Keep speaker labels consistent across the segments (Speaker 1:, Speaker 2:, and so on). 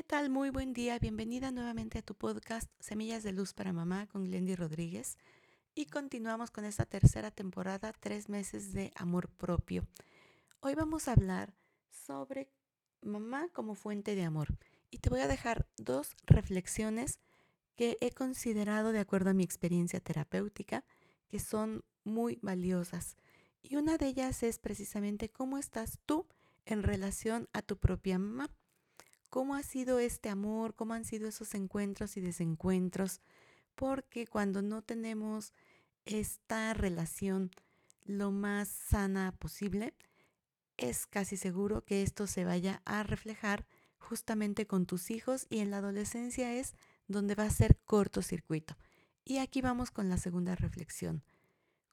Speaker 1: ¿Qué tal? Muy buen día. Bienvenida nuevamente a tu podcast Semillas de Luz para Mamá con Glendy Rodríguez. Y continuamos con esta tercera temporada, tres meses de amor propio. Hoy vamos a hablar sobre mamá como fuente de amor. Y te voy a dejar dos reflexiones que he considerado de acuerdo a mi experiencia terapéutica, que son muy valiosas. Y una de ellas es precisamente cómo estás tú en relación a tu propia mamá. ¿Cómo ha sido este amor? ¿Cómo han sido esos encuentros y desencuentros? Porque cuando no tenemos esta relación lo más sana posible, es casi seguro que esto se vaya a reflejar justamente con tus hijos y en la adolescencia es donde va a ser cortocircuito. Y aquí vamos con la segunda reflexión.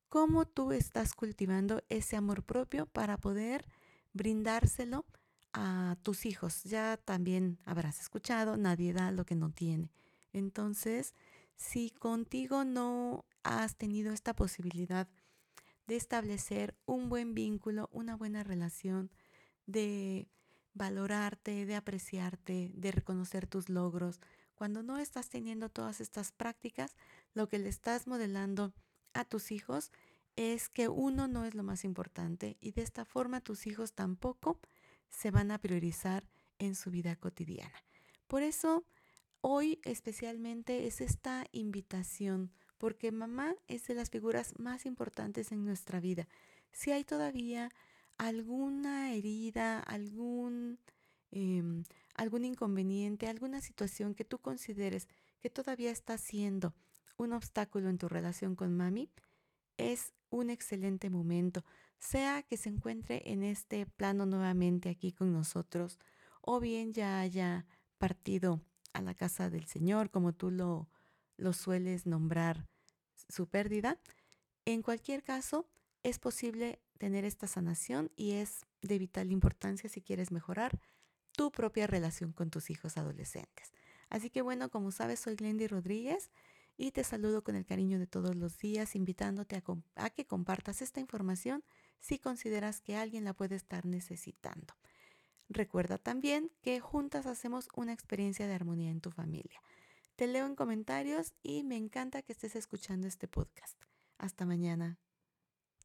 Speaker 1: ¿Cómo tú estás cultivando ese amor propio para poder brindárselo a tus hijos? Ya también habrás escuchado, nadie da lo que no tiene. Entonces, si contigo no has tenido esta posibilidad de establecer un buen vínculo, una buena relación, de valorarte, de apreciarte, de reconocer tus logros. Cuando no estás teniendo todas estas prácticas, lo que le estás modelando a tus hijos es que uno no es lo más importante y de esta forma tus hijos tampoco se van a priorizar en su vida cotidiana. Por eso, hoy especialmente es esta invitación porque mamá es de las figuras más importantes en nuestra vida. Si hay todavía alguna herida, algún, em, algún inconveniente, alguna situación que tú consideres que todavía está siendo un obstáculo en tu relación con mami, es un excelente momento, sea que se encuentre en este plano nuevamente aquí con nosotros, o bien ya haya partido a la casa del Señor, como tú lo, sueles nombrar su pérdida. En cualquier caso, es posible tener esta sanación y es de vital importancia si quieres mejorar tu propia relación con tus hijos adolescentes. Así que bueno, como sabes, soy Glendy Rodríguez y te saludo con el cariño de todos los días, invitándote a, que compartas esta información si consideras que alguien la puede estar necesitando. Recuerda también que juntas hacemos una experiencia de armonía en tu familia. Te leo en comentarios y me encanta que estés escuchando este podcast. Hasta mañana.